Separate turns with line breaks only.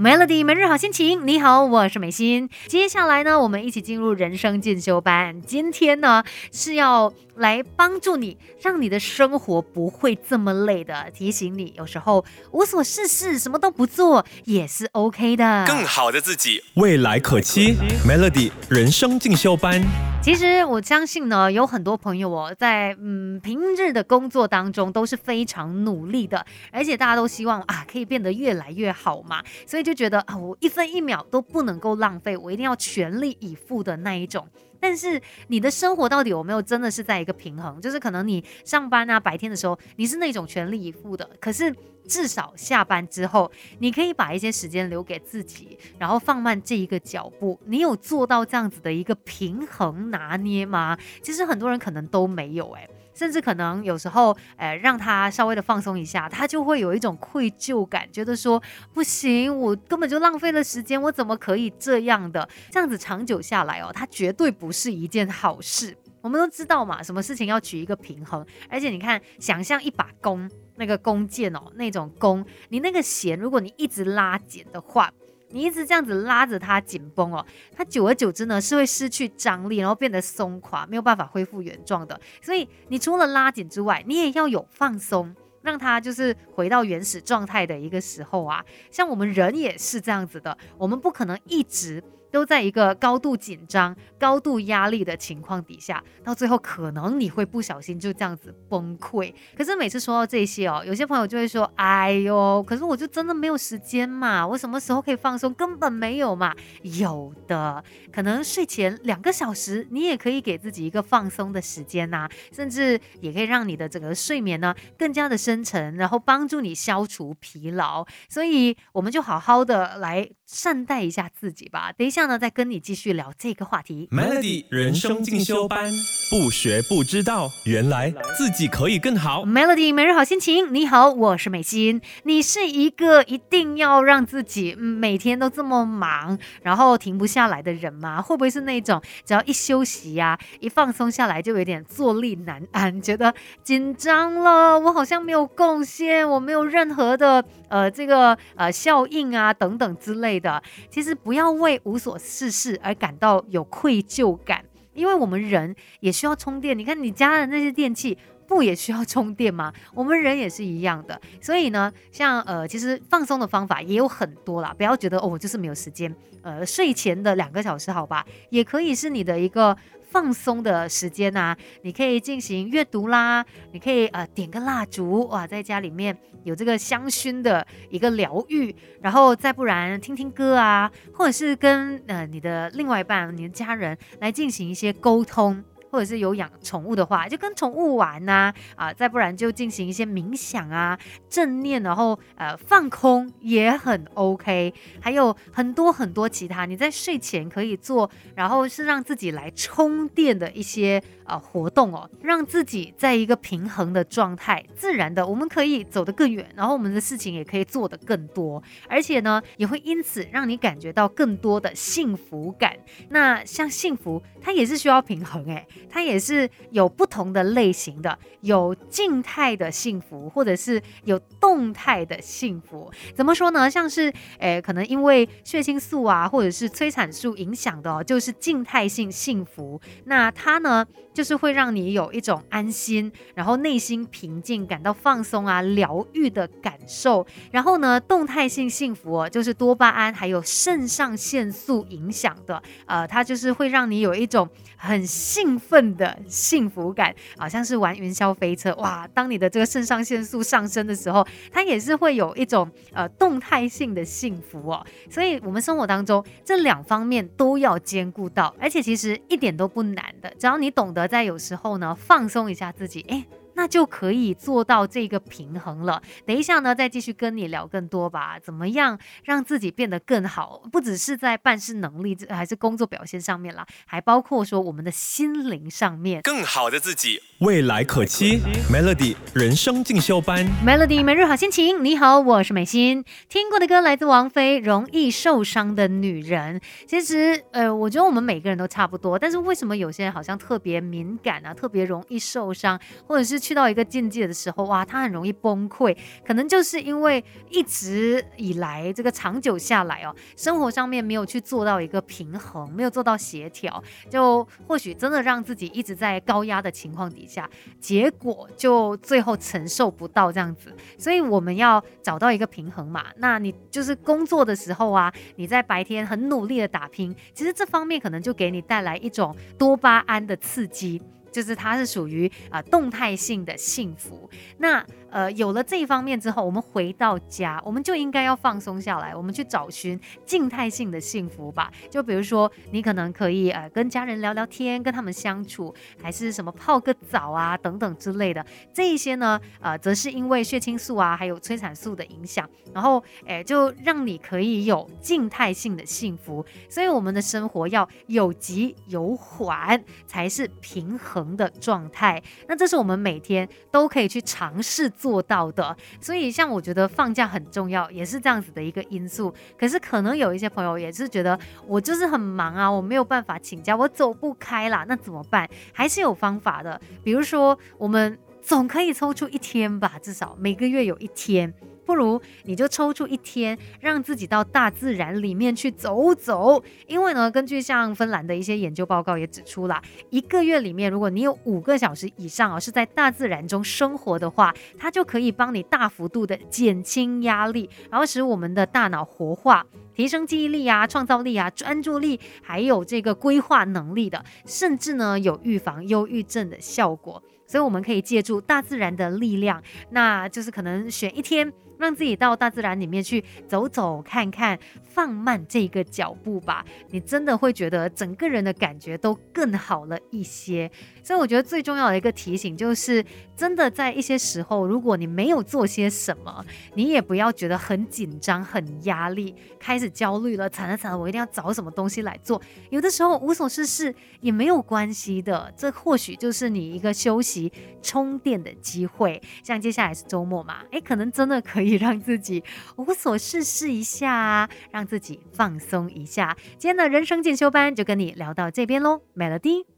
Melody 每日好心情，你好，我是美心。接下来呢，我们一起进入人生进修班。今天呢是要来帮助你，让你的生活不会这么累的。提醒你，有时候无所事事，什么都不做也是 OK 的。
更好的自己，未来可期。Melody 人生进修班。
其实我相信呢，有很多朋友哦，在嗯平日的工作当中都是非常努力的，而且大家都希望啊可以变得越来越好嘛，所以就觉得啊我一分一秒都不能够浪费，我一定要全力以赴的那一种。但是你的生活到底有没有真的是在一个平衡？就是可能你上班啊，白天的时候你是那种全力以赴的，可是至少下班之后，你可以把一些时间留给自己，然后放慢这一个脚步。你有做到这样子的一个平衡拿捏吗？其实很多人可能都没有诶。甚至可能有时候，呃，让他稍微的放松一下，他就会有一种愧疚感，觉得说不行，我根本就浪费了时间，我怎么可以这样的？这样子长久下来哦，它绝对不是一件好事。我们都知道嘛，什么事情要取一个平衡，而且你看，想象一把弓，那个弓箭哦，那种弓，你那个弦，如果你一直拉紧的话。你一直这样子拉着它紧绷哦，它久而久之呢是会失去张力，然后变得松垮，没有办法恢复原状的。所以你除了拉紧之外，你也要有放松，让它就是回到原始状态的一个时候啊。像我们人也是这样子的，我们不可能一直。都在一个高度紧张、高度压力的情况底下，到最后可能你会不小心就这样子崩溃。可是每次说到这些哦，有些朋友就会说：“哎呦，可是我就真的没有时间嘛，我什么时候可以放松？根本没有嘛。”有的，可能睡前两个小时，你也可以给自己一个放松的时间呐，甚至也可以让你的整个睡眠呢更加的深沉，然后帮助你消除疲劳。所以我们就好好的来善待一下自己吧。等一下。下呢，再跟你继续聊这个话题。
Melody 人生进修班，不学不知道，原来自己可以更好。
Melody 每日好心情，你好，我是美心。你是一个一定要让自己每天都这么忙，然后停不下来的人吗？会不会是那种只要一休息呀，一放松下来就有点坐立难安，觉得紧张了，我好像没有贡献，我没有任何的呃这个呃效应啊等等之类的。其实不要为无所事事而感到有愧疚感，因为我们人也需要充电。你看你家的那些电器，不也需要充电吗？我们人也是一样的。所以呢，像呃，其实放松的方法也有很多啦，不要觉得哦，我就是没有时间。呃，睡前的两个小时，好吧，也可以是你的一个。放松的时间呐，你可以进行阅读啦，你可以呃点个蜡烛哇，在家里面有这个香薰的一个疗愈，然后再不然听听歌啊，或者是跟呃你的另外一半、你的家人来进行一些沟通。或者是有养宠物的话，就跟宠物玩呐，啊，再不然就进行一些冥想啊，正念，然后呃放空也很 OK。还有很多很多其他你在睡前可以做，然后是让自己来充电的一些呃活动哦，让自己在一个平衡的状态，自然的我们可以走得更远，然后我们的事情也可以做得更多，而且呢也会因此让你感觉到更多的幸福感。那像幸福，它也是需要平衡诶。它也是有不同的类型的，有静态的幸福，或者是有动态的幸福。怎么说呢？像是，诶，可能因为血清素啊，或者是催产素影响的哦，就是静态性幸福。那它呢，就是会让你有一种安心，然后内心平静，感到放松啊、疗愈的感受。然后呢，动态性幸福哦就是多巴胺还有肾上腺素影响的，呃，它就是会让你有一种很兴奋。的幸福感，好像是玩云霄飞车哇！当你的这个肾上腺素上升的时候，它也是会有一种呃动态性的幸福哦。所以，我们生活当中这两方面都要兼顾到，而且其实一点都不难的，只要你懂得在有时候呢放松一下自己，哎。那就可以做到这个平衡了。等一下呢，再继续跟你聊更多吧。怎么样让自己变得更好？不只是在办事能力，还是工作表现上面啦，还包括说我们的心灵上面，
更好的自己，未来可期。Melody 人生进修班
，Melody 每日好心情。你好，我是美心。听过的歌来自王菲，《容易受伤的女人》。其实，呃，我觉得我们每个人都差不多，但是为什么有些人好像特别敏感啊，特别容易受伤，或者是？去到一个境界的时候，哇，他很容易崩溃，可能就是因为一直以来这个长久下来哦，生活上面没有去做到一个平衡，没有做到协调，就或许真的让自己一直在高压的情况底下，结果就最后承受不到这样子。所以我们要找到一个平衡嘛。那你就是工作的时候啊，你在白天很努力的打拼，其实这方面可能就给你带来一种多巴胺的刺激。就是它是属于啊动态性的幸福。那呃有了这一方面之后，我们回到家，我们就应该要放松下来，我们去找寻静态性的幸福吧。就比如说，你可能可以呃跟家人聊聊天，跟他们相处，还是什么泡个澡啊等等之类的。这一些呢，呃，则是因为血清素啊，还有催产素的影响，然后哎就让你可以有静态性的幸福。所以我们的生活要有急有缓，才是平衡。的状态，那这是我们每天都可以去尝试做到的。所以，像我觉得放假很重要，也是这样子的一个因素。可是，可能有一些朋友也是觉得我就是很忙啊，我没有办法请假，我走不开啦，那怎么办？还是有方法的。比如说，我们总可以抽出一天吧，至少每个月有一天。不如你就抽出一天，让自己到大自然里面去走走。因为呢，根据像芬兰的一些研究报告也指出了，一个月里面，如果你有五个小时以上啊是在大自然中生活的话，它就可以帮你大幅度的减轻压力，然后使我们的大脑活化，提升记忆力啊、创造力啊、专注力，还有这个规划能力的，甚至呢有预防忧郁症的效果。所以我们可以借助大自然的力量，那就是可能选一天。让自己到大自然里面去走走看看，放慢这个脚步吧，你真的会觉得整个人的感觉都更好了一些。所以我觉得最重要的一个提醒就是，真的在一些时候，如果你没有做些什么，你也不要觉得很紧张、很压力，开始焦虑了，惨了惨了，我一定要找什么东西来做。有的时候无所事事也没有关系的，这或许就是你一个休息、充电的机会。像接下来是周末嘛，诶，可能真的可以。可以让自己无所事事一下，让自己放松一下。今天的人生进修班就跟你聊到这边喽，Melody。